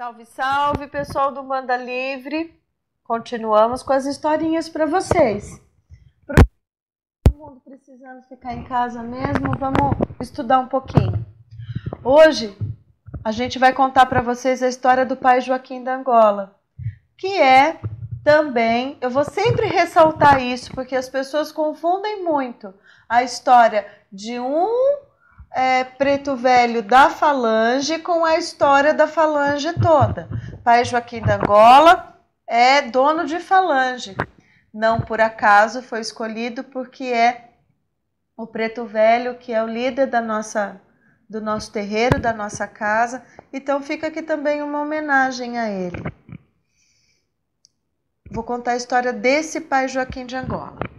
Salve, salve, pessoal do Manda Livre. Continuamos com as historinhas para vocês. Todo mundo precisando ficar em casa mesmo, vamos estudar um pouquinho. Hoje a gente vai contar para vocês a história do pai Joaquim da Angola, que é também, eu vou sempre ressaltar isso porque as pessoas confundem muito a história de um é, preto velho da falange com a história da falange toda. Pai Joaquim da Angola é dono de falange. Não por acaso foi escolhido porque é o preto velho que é o líder da nossa do nosso terreiro, da nossa casa. Então fica aqui também uma homenagem a ele. Vou contar a história desse pai Joaquim de Angola.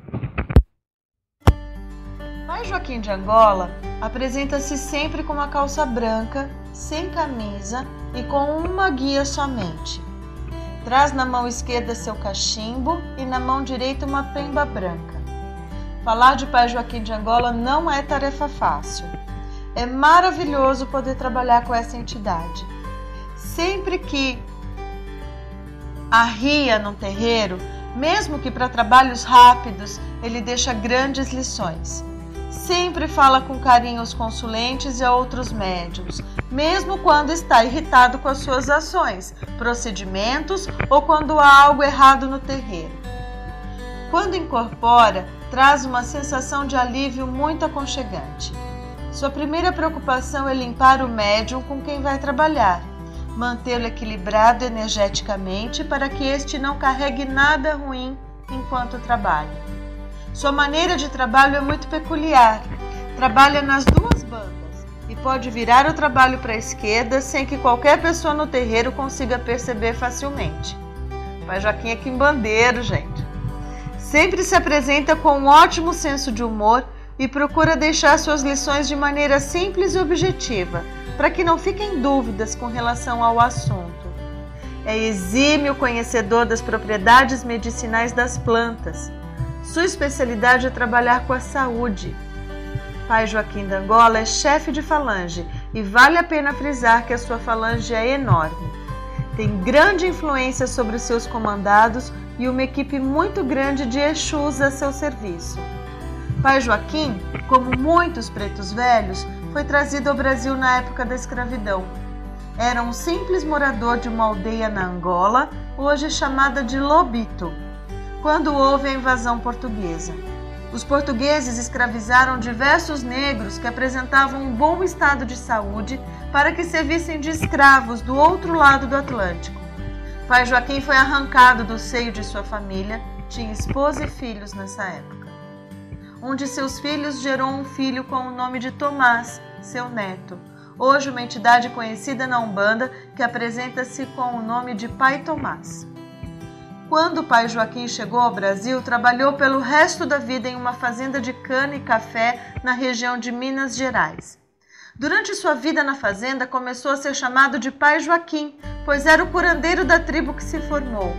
Joaquim de Angola apresenta-se sempre com uma calça branca, sem camisa e com uma guia somente. Traz na mão esquerda seu cachimbo e na mão direita uma pemba branca. Falar de Pai Joaquim de Angola não é tarefa fácil. É maravilhoso poder trabalhar com essa entidade. Sempre que arria no terreiro, mesmo que para trabalhos rápidos, ele deixa grandes lições. Sempre fala com carinho aos consulentes e a outros médiums, mesmo quando está irritado com as suas ações, procedimentos ou quando há algo errado no terreiro. Quando incorpora, traz uma sensação de alívio muito aconchegante. Sua primeira preocupação é limpar o médium com quem vai trabalhar, mantê-lo equilibrado energeticamente para que este não carregue nada ruim enquanto trabalha. Sua maneira de trabalho é muito peculiar. Trabalha nas duas bandas e pode virar o trabalho para a esquerda sem que qualquer pessoa no terreiro consiga perceber facilmente. Pai Joaquim é quimbandeiro, gente. Sempre se apresenta com um ótimo senso de humor e procura deixar suas lições de maneira simples e objetiva, para que não fiquem dúvidas com relação ao assunto. É exímio conhecedor das propriedades medicinais das plantas sua especialidade é trabalhar com a saúde. Pai Joaquim da Angola é chefe de falange e vale a pena frisar que a sua falange é enorme. Tem grande influência sobre os seus comandados e uma equipe muito grande de Exus a seu serviço. Pai Joaquim, como muitos pretos velhos, foi trazido ao Brasil na época da escravidão. Era um simples morador de uma aldeia na Angola, hoje chamada de Lobito quando houve a invasão portuguesa. Os portugueses escravizaram diversos negros que apresentavam um bom estado de saúde para que servissem de escravos do outro lado do Atlântico. Pai Joaquim foi arrancado do seio de sua família, tinha esposa e filhos nessa época. Um de seus filhos gerou um filho com o nome de Tomás, seu neto, hoje uma entidade conhecida na Umbanda que apresenta-se com o nome de Pai Tomás. Quando o pai Joaquim chegou ao Brasil, trabalhou pelo resto da vida em uma fazenda de cana e café na região de Minas Gerais. Durante sua vida na fazenda, começou a ser chamado de Pai Joaquim, pois era o curandeiro da tribo que se formou.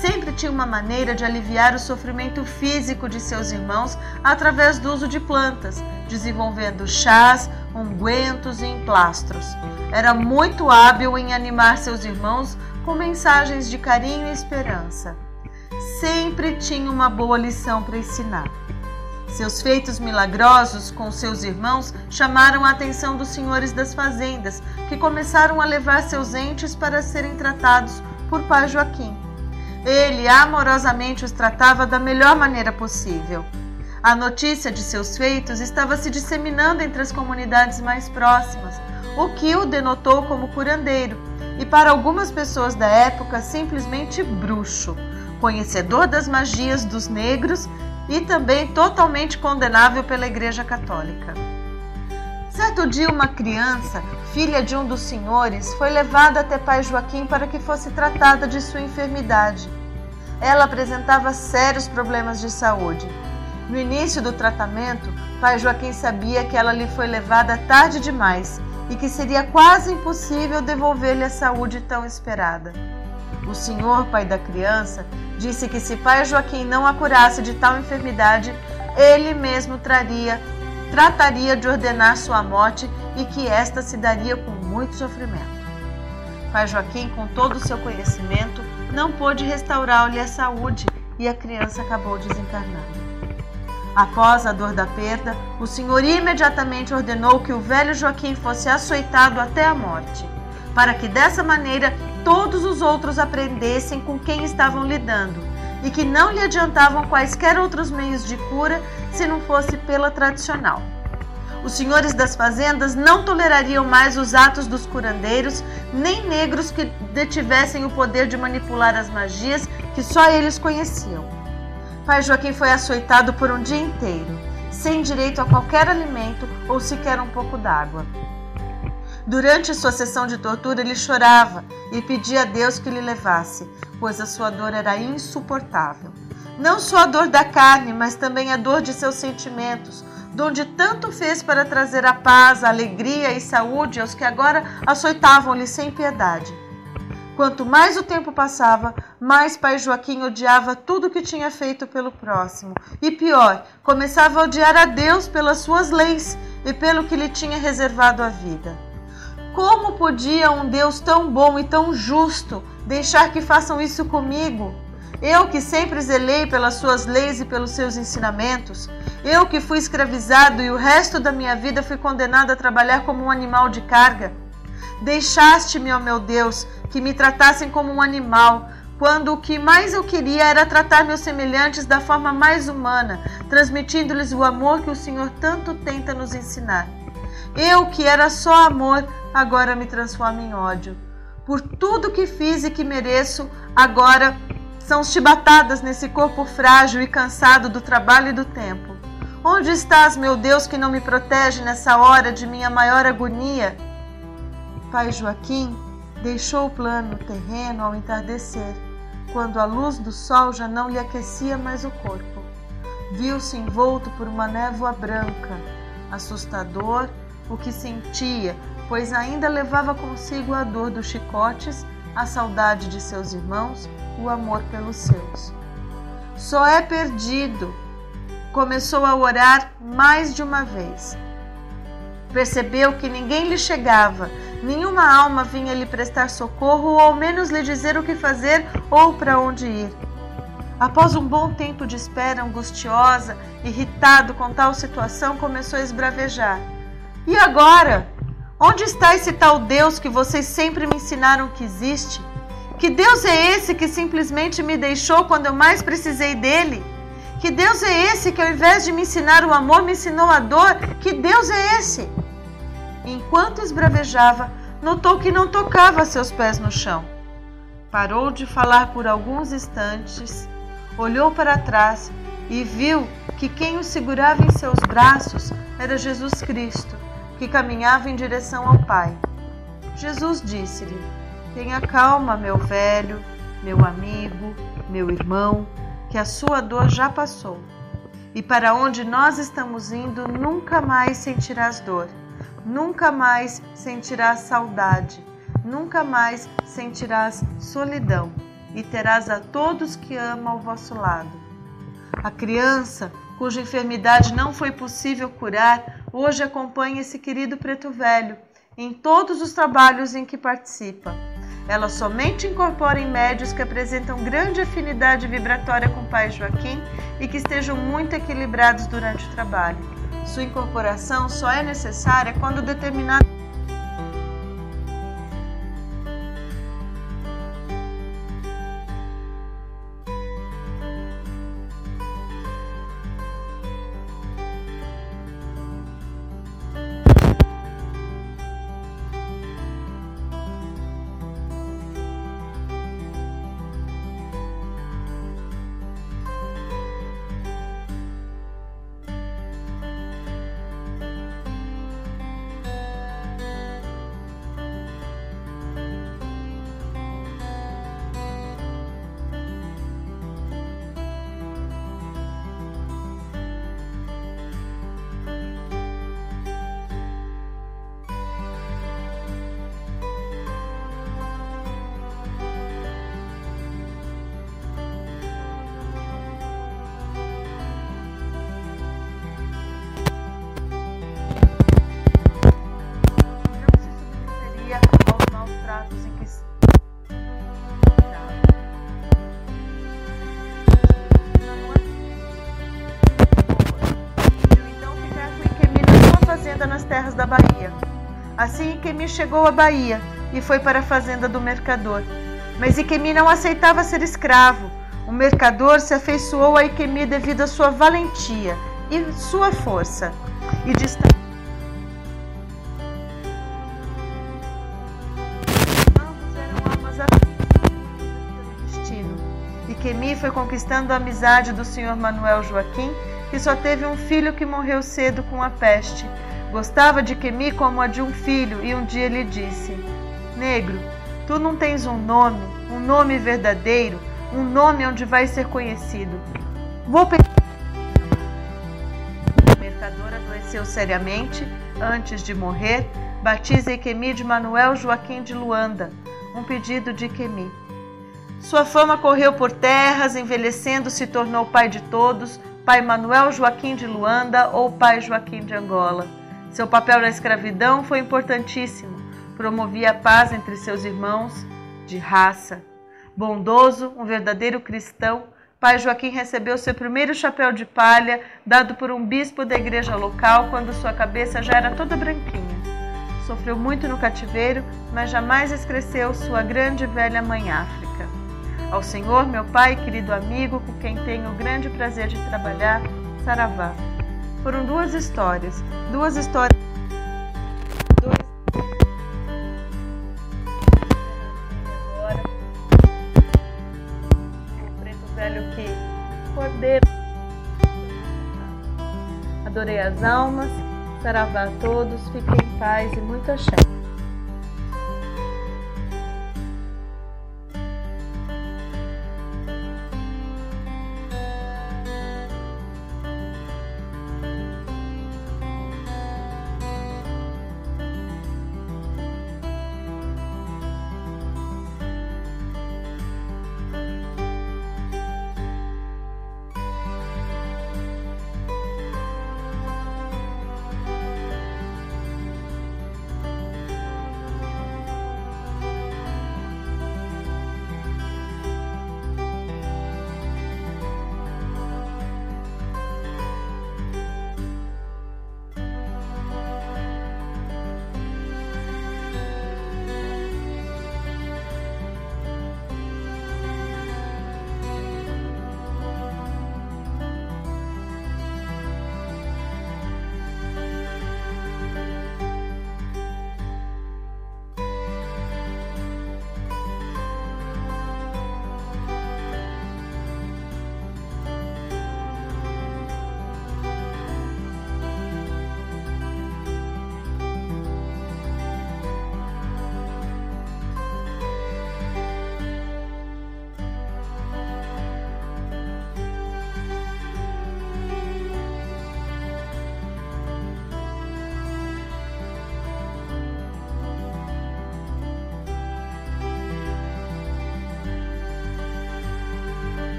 Sempre tinha uma maneira de aliviar o sofrimento físico de seus irmãos através do uso de plantas, desenvolvendo chás, ungüentos e emplastros. Era muito hábil em animar seus irmãos com mensagens de carinho e esperança. Sempre tinha uma boa lição para ensinar. Seus feitos milagrosos com seus irmãos chamaram a atenção dos senhores das fazendas, que começaram a levar seus entes para serem tratados por Pai Joaquim. Ele amorosamente os tratava da melhor maneira possível. A notícia de seus feitos estava se disseminando entre as comunidades mais próximas, o que o denotou como curandeiro e para algumas pessoas da época simplesmente bruxo, conhecedor das magias dos negros e também totalmente condenável pela Igreja Católica. Certo dia, uma criança, filha de um dos senhores, foi levada até pai Joaquim para que fosse tratada de sua enfermidade. Ela apresentava sérios problemas de saúde. No início do tratamento, pai Joaquim sabia que ela lhe foi levada tarde demais e que seria quase impossível devolver-lhe a saúde tão esperada. O senhor, pai da criança, disse que se pai Joaquim não a curasse de tal enfermidade, ele mesmo traria, trataria de ordenar sua morte e que esta se daria com muito sofrimento. Pai Joaquim, com todo o seu conhecimento, não pôde restaurar-lhe a saúde e a criança acabou desencarnando. Após a dor da perda, o Senhor imediatamente ordenou que o velho Joaquim fosse açoitado até a morte, para que dessa maneira todos os outros aprendessem com quem estavam lidando e que não lhe adiantavam quaisquer outros meios de cura se não fosse pela tradicional. Os senhores das fazendas não tolerariam mais os atos dos curandeiros, nem negros que detivessem o poder de manipular as magias que só eles conheciam. Pai Joaquim foi açoitado por um dia inteiro, sem direito a qualquer alimento ou sequer um pouco d'água. Durante sua sessão de tortura, ele chorava e pedia a Deus que lhe levasse, pois a sua dor era insuportável. Não só a dor da carne, mas também a dor de seus sentimentos, donde tanto fez para trazer a paz, a alegria e saúde aos que agora açoitavam-lhe sem piedade. Quanto mais o tempo passava, mais pai Joaquim odiava tudo que tinha feito pelo próximo. E pior, começava a odiar a Deus pelas suas leis e pelo que lhe tinha reservado a vida. Como podia um Deus tão bom e tão justo deixar que façam isso comigo? Eu que sempre zelei pelas suas leis e pelos seus ensinamentos, eu que fui escravizado e o resto da minha vida fui condenado a trabalhar como um animal de carga. Deixaste-me, ó meu Deus, que me tratassem como um animal, quando o que mais eu queria era tratar meus semelhantes da forma mais humana, transmitindo-lhes o amor que o Senhor tanto tenta nos ensinar. Eu, que era só amor, agora me transformo em ódio. Por tudo que fiz e que mereço, agora são chibatadas nesse corpo frágil e cansado do trabalho e do tempo. Onde estás, meu Deus, que não me protege nessa hora de minha maior agonia? Pai Joaquim deixou o plano terreno ao entardecer, quando a luz do sol já não lhe aquecia mais o corpo. Viu-se envolto por uma névoa branca, assustador o que sentia, pois ainda levava consigo a dor dos chicotes, a saudade de seus irmãos o amor pelos seus. Só é perdido. Começou a orar mais de uma vez. Percebeu que ninguém lhe chegava, nenhuma alma vinha lhe prestar socorro ou ao menos lhe dizer o que fazer ou para onde ir. Após um bom tempo de espera angustiosa, irritado com tal situação, começou a esbravejar. E agora? Onde está esse tal Deus que vocês sempre me ensinaram que existe? Que Deus é esse que simplesmente me deixou quando eu mais precisei dele? Que Deus é esse que, ao invés de me ensinar o amor, me ensinou a dor? Que Deus é esse? Enquanto esbravejava, notou que não tocava seus pés no chão. Parou de falar por alguns instantes, olhou para trás e viu que quem o segurava em seus braços era Jesus Cristo, que caminhava em direção ao Pai. Jesus disse-lhe: Tenha calma, meu velho, meu amigo, meu irmão, que a sua dor já passou. E para onde nós estamos indo, nunca mais sentirás dor, nunca mais sentirás saudade, nunca mais sentirás solidão e terás a todos que amam ao vosso lado. A criança, cuja enfermidade não foi possível curar, hoje acompanha esse querido preto velho em todos os trabalhos em que participa. Ela somente incorpora em médios que apresentam grande afinidade vibratória com o pai Joaquim e que estejam muito equilibrados durante o trabalho. Sua incorporação só é necessária quando determinado fazenda nas terras da Bahia. Assim Ikemi chegou à Bahia e foi para a fazenda do mercador. Mas Ikemi não aceitava ser escravo. O mercador se afeiçoou a Ikemi devido à sua valentia e sua força. E destacou Ikemi foi conquistando a amizade do senhor Manuel Joaquim, que só teve um filho que morreu cedo com a peste. Gostava de Ikemi como a de um filho e um dia lhe disse: Negro, tu não tens um nome, um nome verdadeiro, um nome onde vai ser conhecido. Vou pedir. O mercador adoeceu seriamente antes de morrer. Batiza Ikemi de Manuel Joaquim de Luanda, um pedido de Ikemi. Sua fama correu por terras, envelhecendo se tornou pai de todos, pai Manuel Joaquim de Luanda ou pai Joaquim de Angola. Seu papel na escravidão foi importantíssimo. Promovia a paz entre seus irmãos de raça. Bondoso, um verdadeiro cristão, pai Joaquim recebeu seu primeiro chapéu de palha, dado por um bispo da igreja local, quando sua cabeça já era toda branquinha. Sofreu muito no cativeiro, mas jamais esqueceu sua grande velha mãe África. Ao Senhor, meu Pai, querido amigo, com quem tenho o grande prazer de trabalhar, Saravá. Foram duas histórias, duas histórias. Dois... Agora, o preto velho que cordeiro. Adorei as almas, Saravá a todos, fiquem em paz e muita axé.